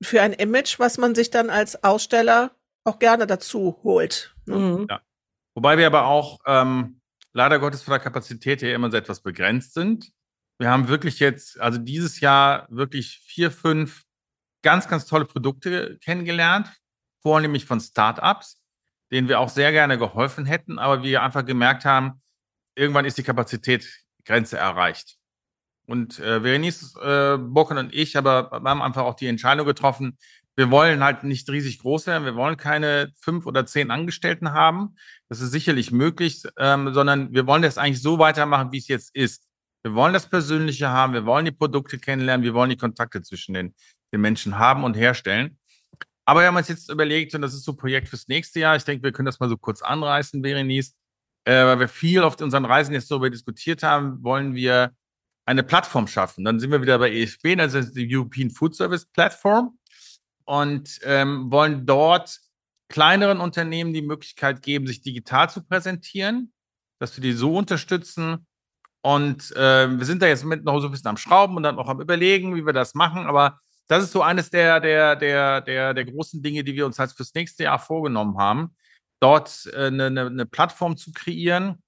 für ein Image, was man sich dann als Aussteller auch gerne dazu holt. Ne? Mhm. Ja. Wobei wir aber auch ähm, leider Gottes von der Kapazität her immer so etwas begrenzt sind. Wir haben wirklich jetzt, also dieses Jahr wirklich vier, fünf ganz, ganz tolle Produkte kennengelernt, vornehmlich von Startups, denen wir auch sehr gerne geholfen hätten, aber wir einfach gemerkt haben, irgendwann ist die Kapazitätsgrenze erreicht. Und äh, Verenice äh, Bocken und ich aber haben einfach auch die Entscheidung getroffen, wir wollen halt nicht riesig groß werden. Wir wollen keine fünf oder zehn Angestellten haben. Das ist sicherlich möglich, ähm, sondern wir wollen das eigentlich so weitermachen, wie es jetzt ist. Wir wollen das Persönliche haben. Wir wollen die Produkte kennenlernen. Wir wollen die Kontakte zwischen den, den Menschen haben und herstellen. Aber wir haben uns jetzt überlegt, und das ist so ein Projekt fürs nächste Jahr. Ich denke, wir können das mal so kurz anreißen, Berenice, äh, weil wir viel auf unseren Reisen jetzt darüber diskutiert haben, wollen wir eine Plattform schaffen. Dann sind wir wieder bei EFB, ist die European Food Service Platform und ähm, wollen dort kleineren Unternehmen die Möglichkeit geben, sich digital zu präsentieren, dass wir die so unterstützen. Und äh, wir sind da jetzt mit noch so ein bisschen am Schrauben und dann auch am Überlegen, wie wir das machen. Aber das ist so eines der, der, der, der, der großen Dinge, die wir uns halt fürs nächste Jahr vorgenommen haben, dort äh, eine, eine Plattform zu kreieren,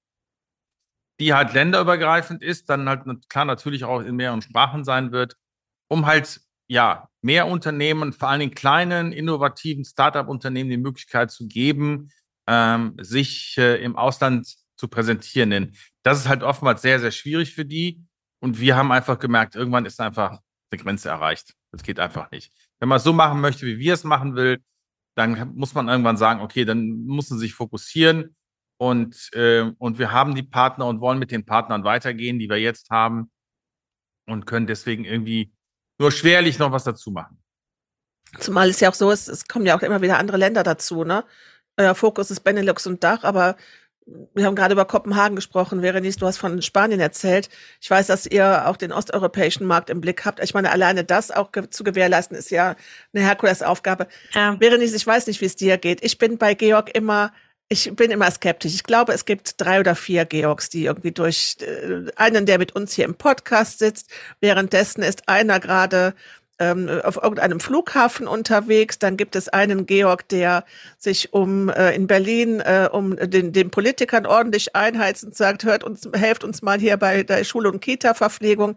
die halt länderübergreifend ist, dann halt klar natürlich auch in mehreren Sprachen sein wird, um halt ja, mehr Unternehmen, vor allen Dingen kleinen, innovativen Startup-Unternehmen die Möglichkeit zu geben, ähm, sich äh, im Ausland zu präsentieren. Denn das ist halt oftmals sehr, sehr schwierig für die. Und wir haben einfach gemerkt, irgendwann ist einfach eine Grenze erreicht. Das geht einfach nicht. Wenn man es so machen möchte, wie wir es machen will, dann muss man irgendwann sagen, okay, dann muss man sich fokussieren. Und, äh, und wir haben die Partner und wollen mit den Partnern weitergehen, die wir jetzt haben und können deswegen irgendwie nur schwerlich noch was dazu machen. Zumal es ja auch so ist, es kommen ja auch immer wieder andere Länder dazu, ne? Euer Fokus ist Benelux und Dach, aber wir haben gerade über Kopenhagen gesprochen. Verenice, du hast von Spanien erzählt. Ich weiß, dass ihr auch den osteuropäischen Markt im Blick habt. Ich meine, alleine das auch ge zu gewährleisten, ist ja eine Herkulesaufgabe. Ja. Verenice, ich weiß nicht, wie es dir geht. Ich bin bei Georg immer ich bin immer skeptisch. Ich glaube, es gibt drei oder vier Georgs, die irgendwie durch äh, einen, der mit uns hier im Podcast sitzt. Währenddessen ist einer gerade ähm, auf irgendeinem Flughafen unterwegs. Dann gibt es einen Georg, der sich um äh, in Berlin äh, um den, den Politikern ordentlich einheizt und sagt, hört uns, helft uns mal hier bei der Schule- und Kita-Verpflegung.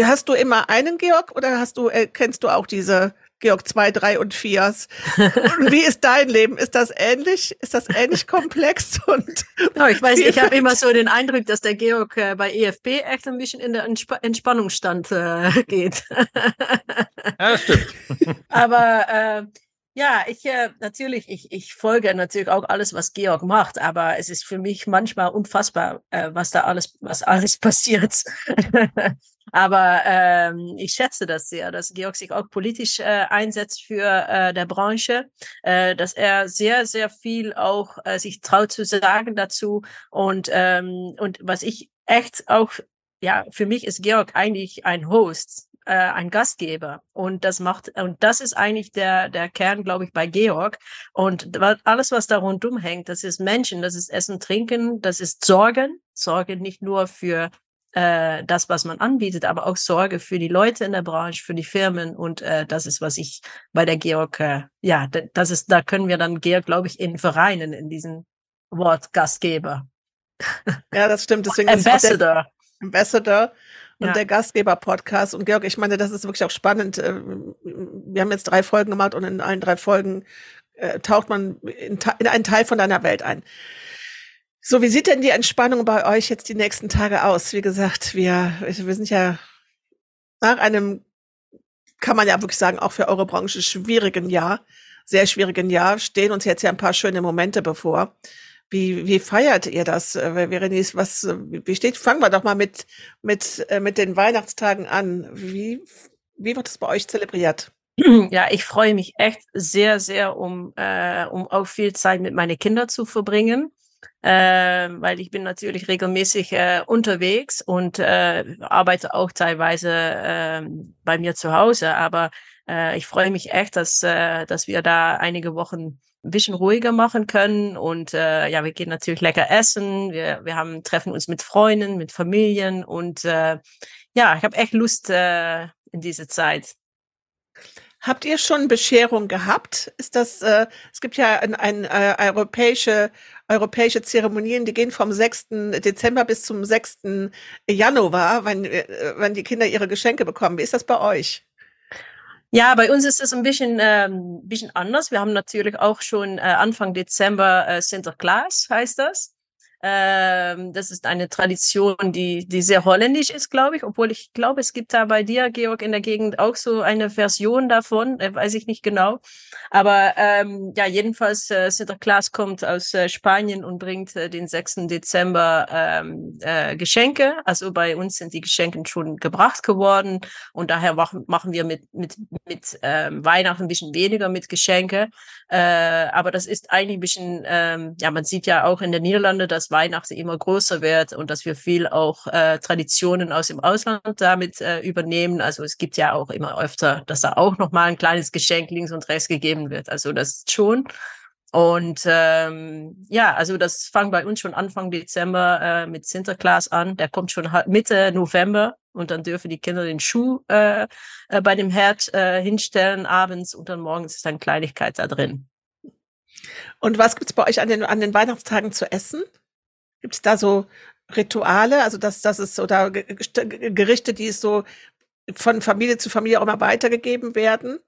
Hast du immer einen Georg oder hast du, äh, kennst du auch diese Georg 2, 3 und 4. [LAUGHS] Wie ist dein Leben? Ist das ähnlich? Ist das ähnlich komplex? Und oh, ich weiß, ich habe immer so den Eindruck, dass der Georg äh, bei EFP echt ein bisschen in der Entsp Entspannungsstand äh, [LAUGHS] geht. ja, stimmt. [LAUGHS] Aber äh, ja, ich äh, natürlich, ich, ich folge natürlich auch alles, was Georg macht, aber es ist für mich manchmal unfassbar, äh, was da alles, was alles passiert. Aber ähm, ich schätze das sehr, dass Georg sich auch politisch äh, einsetzt für äh, der Branche, äh, dass er sehr, sehr viel auch äh, sich traut zu sagen dazu. Und, ähm, und was ich echt auch, ja, für mich ist Georg eigentlich ein Host, äh, ein Gastgeber. Und das macht, und das ist eigentlich der, der Kern, glaube ich, bei Georg. Und alles, was da rundum hängt, das ist Menschen, das ist Essen, Trinken, das ist Sorgen. Sorge nicht nur für äh, das, was man anbietet, aber auch Sorge für die Leute in der Branche, für die Firmen und äh, das ist, was ich bei der Georg, äh, ja, das ist, da können wir dann Georg, glaube ich, in vereinen in diesem Wort Gastgeber. Ja, das stimmt. Deswegen Ambassador. Ambassador und ja. der Gastgeber-Podcast. Und Georg, ich meine, das ist wirklich auch spannend. Äh, wir haben jetzt drei Folgen gemacht und in allen drei Folgen äh, taucht man in, in einen Teil von deiner Welt ein. So, wie sieht denn die Entspannung bei euch jetzt die nächsten Tage aus? Wie gesagt, wir, wir sind ja nach einem, kann man ja wirklich sagen, auch für eure Branche schwierigen Jahr, sehr schwierigen Jahr, stehen uns jetzt ja ein paar schöne Momente bevor. Wie, wie feiert ihr das, äh, Verenice? Was, wie steht, fangen wir doch mal mit, mit, äh, mit den Weihnachtstagen an. Wie, wie wird das bei euch zelebriert? [CLEARS THROAT] Ja, ich freue mich echt sehr, sehr, um, äh, um auch viel Zeit mit meinen Kindern zu verbringen äh, weil ich bin natürlich regelmäßig äh, unterwegs und äh, arbeite auch teilweise äh, bei mir zu Hause. Aber äh, ich freue mich echt, dass, äh, dass wir da einige Wochen ein bisschen ruhiger machen können. Und äh, ja, wir gehen natürlich lecker essen. Wir, wir haben, treffen uns mit Freunden, mit Familien. Und äh, ja, ich habe echt Lust äh, in diese Zeit. Habt ihr schon Bescherung gehabt? Ist das, äh, es gibt ja ein, ein äh, europäische, europäische Zeremonien, die gehen vom 6. Dezember bis zum 6. Januar, wenn, äh, wenn die Kinder ihre Geschenke bekommen. Wie ist das bei euch? Ja, bei uns ist es ein bisschen, ähm, bisschen anders. Wir haben natürlich auch schon äh, Anfang Dezember äh, Sinterklaas, heißt das. Ähm, das ist eine Tradition, die, die sehr holländisch ist, glaube ich, obwohl ich glaube, es gibt da bei dir, Georg, in der Gegend auch so eine Version davon, äh, weiß ich nicht genau. Aber ähm, ja, jedenfalls, äh, Sinterklaas kommt aus äh, Spanien und bringt äh, den 6. Dezember ähm, äh, Geschenke. Also bei uns sind die Geschenke schon gebracht geworden und daher machen, wir mit, mit, mit ähm, Weihnachten ein bisschen weniger mit Geschenke. Äh, aber das ist eigentlich ein bisschen, ähm, ja, man sieht ja auch in den Niederlanden, dass Weihnachten immer größer wird und dass wir viel auch äh, Traditionen aus dem Ausland damit äh, übernehmen. Also es gibt ja auch immer öfter, dass da auch noch mal ein kleines Geschenk links und rechts gegeben wird. Also das schon. Und ähm, ja, also das fängt bei uns schon Anfang Dezember äh, mit Sinterklaas an. Der kommt schon Mitte November und dann dürfen die Kinder den Schuh äh, äh, bei dem Herd äh, hinstellen abends und dann morgens ist dann Kleinigkeit da drin. Und was gibt's bei euch an den, an den Weihnachtstagen zu essen? Gibt es da so Rituale, also dass das ist oder Gerichte, die so von Familie zu Familie auch immer weitergegeben werden?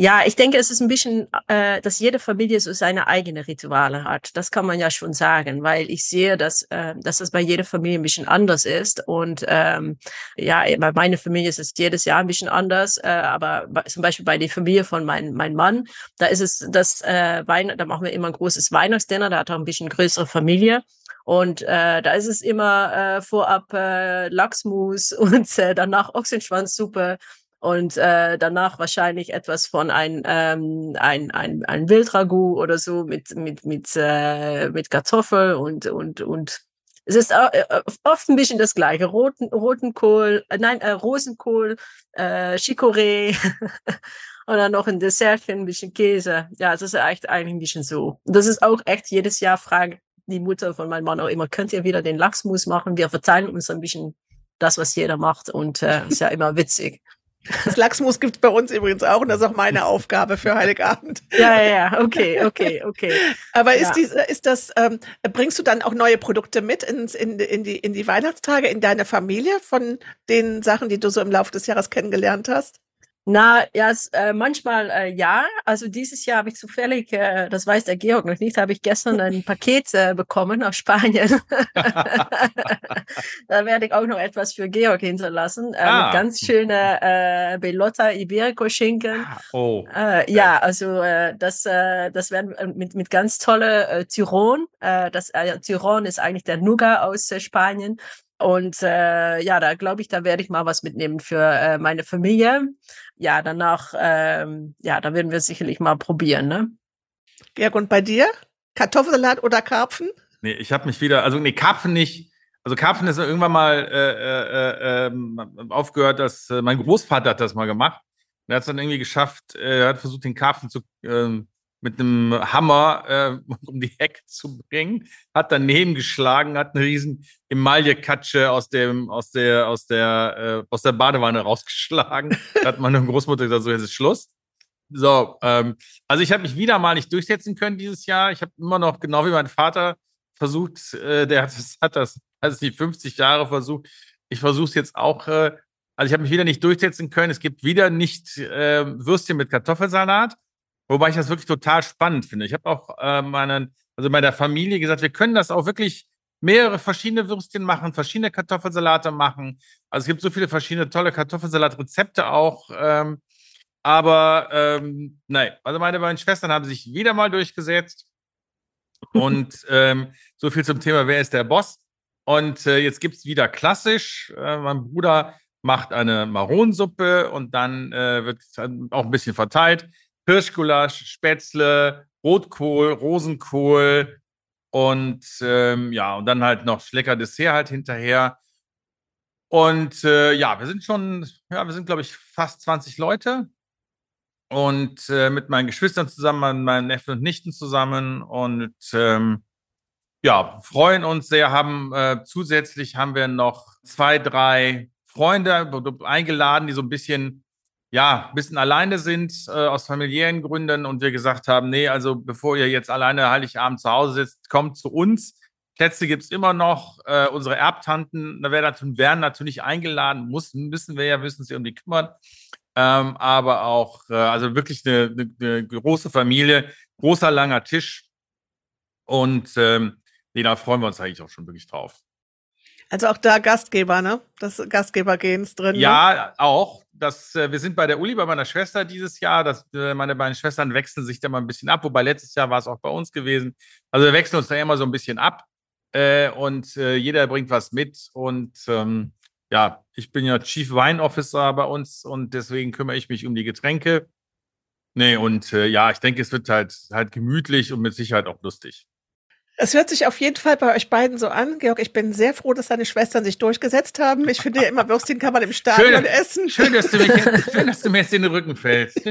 Ja, ich denke, es ist ein bisschen, äh, dass jede Familie so seine eigene Rituale hat. Das kann man ja schon sagen, weil ich sehe, dass, äh, dass das bei jeder Familie ein bisschen anders ist. Und ähm, ja, bei meiner Familie ist es jedes Jahr ein bisschen anders. Äh, aber bei, zum Beispiel bei der Familie von meinem mein Mann, da ist es das äh, Weihn da machen wir immer ein großes Weihnachtsdinner, da hat er ein bisschen größere Familie. Und äh, da ist es immer äh, vorab äh, Lachsmus [LAUGHS] und äh, danach Ochsenschwanzsuppe und äh, danach wahrscheinlich etwas von ein, ähm, ein, ein, ein Wildragout oder so mit, mit, mit, äh, mit Kartoffel und, und, und es ist äh, oft ein bisschen das gleiche. Roten, roten Kohl, äh, nein, äh, Rosenkohl, äh, Chicorée [LAUGHS] und dann noch ein Dessertchen, ein bisschen Käse. Ja, es ist echt eigentlich ein bisschen so. Das ist auch echt jedes Jahr fragt die Mutter von meinem Mann auch immer, könnt ihr wieder den Lachsmus machen? Wir verteilen uns ein bisschen das, was jeder macht und äh, [LAUGHS] ist ja immer witzig. Das Lachsmus gibt es bei uns übrigens auch und das ist auch meine Aufgabe für Heiligabend. Ja, ja, ja, okay, okay, okay. Aber ist, ja. die, ist das, ähm, bringst du dann auch neue Produkte mit ins, in, in, die, in die Weihnachtstage, in deine Familie von den Sachen, die du so im Laufe des Jahres kennengelernt hast? Na, ja, äh, manchmal äh, ja. Also dieses Jahr habe ich zufällig, äh, das weiß der Georg noch nicht, habe ich gestern ein [LAUGHS] Paket äh, bekommen aus Spanien. [LAUGHS] da werde ich auch noch etwas für Georg hinterlassen. Äh, ah. Mit ganz schöner äh, Bellotta Iberico-Schinken. Ah, oh. Ja, also das, das werden mit, mit ganz tolle Tyron. Das Tyron ist eigentlich der Nougat aus Spanien. Und ja, da glaube ich, da werde ich mal was mitnehmen für meine Familie. Ja, danach, ähm, ja, da werden wir sicherlich mal probieren, ne? Georg, und bei dir? Kartoffelsalat oder Karpfen? Nee, ich habe mich wieder, also nee, Karpfen nicht. Also Karpfen ist irgendwann mal äh, äh, äh, aufgehört, dass äh, mein Großvater hat das mal gemacht. Er hat es dann irgendwie geschafft, äh, er hat versucht, den Karpfen zu, äh, mit einem Hammer äh, [LAUGHS] um die Hecke zu bringen, hat daneben geschlagen, hat eine riesen Emaille-Katsche aus dem, aus der, aus der, äh, aus der Badewanne rausgeschlagen. da hat meine Großmutter gesagt, so jetzt ist Schluss. So, ähm, also ich habe mich wieder mal nicht durchsetzen können dieses Jahr. Ich habe immer noch, genau wie mein Vater, versucht, äh, der hat das, hat das, also die 50 Jahre versucht. Ich versuche es jetzt auch, äh, also ich habe mich wieder nicht durchsetzen können. Es gibt wieder nicht äh, Würstchen mit Kartoffelsalat. Wobei ich das wirklich total spannend finde. Ich habe auch äh, meinen, also meiner Familie gesagt, wir können das auch wirklich mehrere verschiedene Würstchen machen, verschiedene Kartoffelsalate machen. Also es gibt so viele verschiedene tolle Kartoffelsalatrezepte auch. Ähm, aber ähm, nein, also meine beiden Schwestern haben sich wieder mal durchgesetzt. [LAUGHS] Und ähm, so viel zum Thema, wer ist der Boss? Und äh, jetzt gibt es wieder klassisch. Äh, mein Bruder macht eine Maronensuppe und dann äh, wird auch ein bisschen verteilt. Hirschgulasch, Spätzle, Rotkohl, Rosenkohl und ähm, ja, und dann halt noch lecker Dessert halt hinterher. Und äh, ja, wir sind schon, ja, wir sind, glaube ich, fast 20 Leute. Und äh, mit meinen Geschwistern zusammen, meinen Neffen und Nichten zusammen. Und ähm, ja, freuen uns sehr. Haben äh, zusätzlich haben wir noch zwei, drei Freunde eingeladen, die so ein bisschen ja, ein bisschen alleine sind äh, aus familiären Gründen und wir gesagt haben, nee, also bevor ihr jetzt alleine Heiligabend zu Hause sitzt, kommt zu uns. Plätze gibt es immer noch. Äh, unsere Erbtanten werden, natürlich eingeladen, muss, müssen wir ja wissen, sie um die kümmern. Ähm, aber auch, äh, also wirklich eine, eine, eine, große Familie, großer, langer Tisch. Und ähm, nee, da freuen wir uns eigentlich auch schon wirklich drauf. Also auch da Gastgeber, ne? Das Gastgebergehen ist drin. Ne? Ja, ne? auch. Das, äh, wir sind bei der Uli, bei meiner Schwester dieses Jahr. Das, äh, meine beiden Schwestern wechseln sich da mal ein bisschen ab, wobei letztes Jahr war es auch bei uns gewesen. Also wir wechseln uns da immer so ein bisschen ab äh, und äh, jeder bringt was mit. Und ähm, ja, ich bin ja Chief Wine Officer bei uns und deswegen kümmere ich mich um die Getränke. Nee, und äh, ja, ich denke, es wird halt, halt gemütlich und mit Sicherheit auch lustig. Es hört sich auf jeden Fall bei euch beiden so an. Georg, ich bin sehr froh, dass deine Schwestern sich durchgesetzt haben. Ich finde ja immer, Würstchen kann man im Stadion schön, essen. Schön, dass du, mich, [LAUGHS] schön, dass du mir jetzt in den Rücken fällst.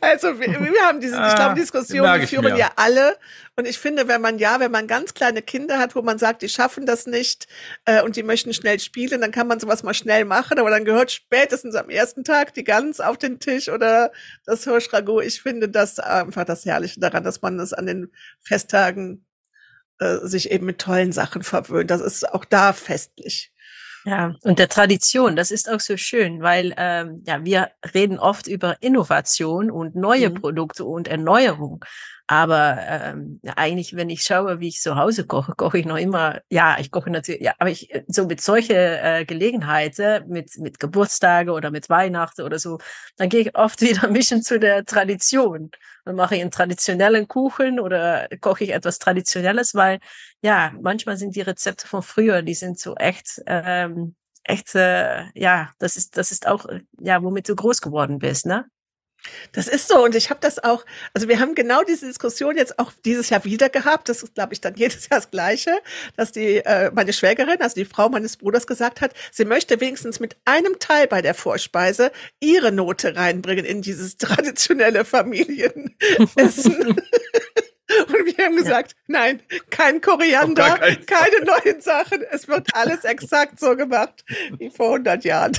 Also wir, wir haben diese, ah, ich glaube, Diskussion, die führen ja alle. Und ich finde, wenn man ja, wenn man ganz kleine Kinder hat, wo man sagt, die schaffen das nicht äh, und die möchten schnell spielen, dann kann man sowas mal schnell machen. Aber dann gehört spätestens am ersten Tag die Gans auf den Tisch oder das Hirschragout. Ich finde das einfach das Herrliche daran, dass man es an den Festtagen äh, sich eben mit tollen Sachen verwöhnt. Das ist auch da festlich. Ja, und der Tradition, das ist auch so schön, weil ähm, ja, wir reden oft über Innovation und neue mhm. Produkte und Erneuerung. Aber ähm, eigentlich, wenn ich schaue, wie ich zu Hause koche, [LAUGHS] koche ich noch immer, ja, ich koche natürlich, ja, aber ich so mit solche äh, Gelegenheiten, mit, mit Geburtstage oder mit Weihnachten oder so, dann gehe ich oft [LAUGHS] wieder ein bisschen zu der Tradition. Dann mache ich einen traditionellen Kuchen oder koche ich etwas Traditionelles, weil ja, manchmal sind die Rezepte von früher, die sind so echt, ähm, echt, äh, ja, das ist, das ist auch, ja, womit du groß geworden bist, ne? Das ist so und ich habe das auch, also wir haben genau diese Diskussion jetzt auch dieses Jahr wieder gehabt. Das ist, glaube ich, dann [LAUGHS] jedes Jahr das Gleiche, dass die äh, meine Schwägerin, also die Frau meines Bruders, gesagt hat, sie möchte wenigstens mit einem Teil bei der Vorspeise ihre Note reinbringen in dieses [LAUGHS] traditionelle Familienessen. [LAUGHS] Und wir haben gesagt, ja. nein, kein Koriander, keine neuen Sachen. Es wird alles exakt so gemacht wie vor 100 Jahren.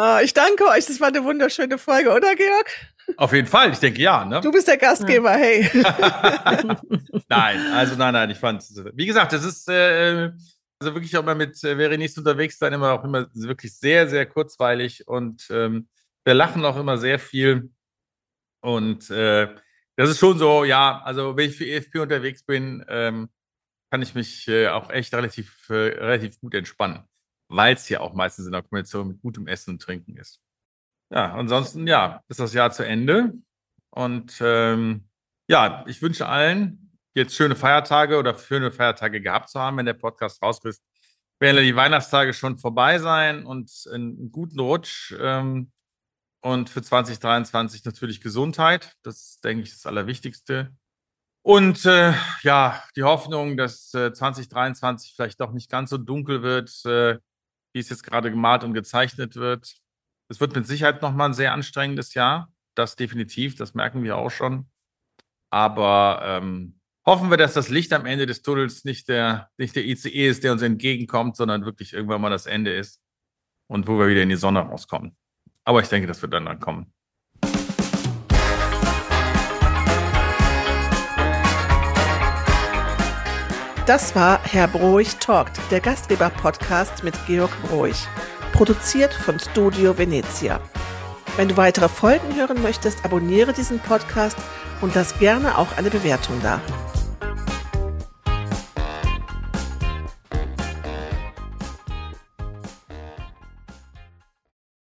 Oh, ich danke euch. Das war eine wunderschöne Folge, oder Georg? Auf jeden Fall. Ich denke ja. Ne? Du bist der Gastgeber, hey. [LAUGHS] nein, also nein, nein. Ich fand, wie gesagt, das ist äh, also wirklich auch mal mit äh, Verenice unterwegs sein, immer auch immer wirklich sehr, sehr kurzweilig und ähm, wir lachen auch immer sehr viel. Und äh, das ist schon so, ja, also wenn ich für EFP unterwegs bin, ähm, kann ich mich äh, auch echt relativ, äh, relativ gut entspannen, weil es ja auch meistens in der Kombination mit gutem Essen und Trinken ist. Ja, ansonsten, ja, ist das Jahr zu Ende. Und ähm, ja, ich wünsche allen jetzt schöne Feiertage oder schöne Feiertage gehabt zu haben, wenn der Podcast rauskommt. Werden die Weihnachtstage schon vorbei sein und einen guten Rutsch. Ähm, und für 2023 natürlich Gesundheit. Das denke ich, das Allerwichtigste. Und äh, ja, die Hoffnung, dass äh, 2023 vielleicht doch nicht ganz so dunkel wird, äh, wie es jetzt gerade gemalt und gezeichnet wird. Es wird mit Sicherheit nochmal ein sehr anstrengendes Jahr. Das definitiv, das merken wir auch schon. Aber ähm, hoffen wir, dass das Licht am Ende des Tunnels nicht der, nicht der ICE ist, der uns entgegenkommt, sondern wirklich irgendwann mal das Ende ist und wo wir wieder in die Sonne rauskommen. Aber ich denke, das wird dann, dann kommen. Das war Herr Broich Talkt, der Gastgeber-Podcast mit Georg Broich. Produziert von Studio Venezia. Wenn du weitere Folgen hören möchtest, abonniere diesen Podcast und lass gerne auch eine Bewertung da.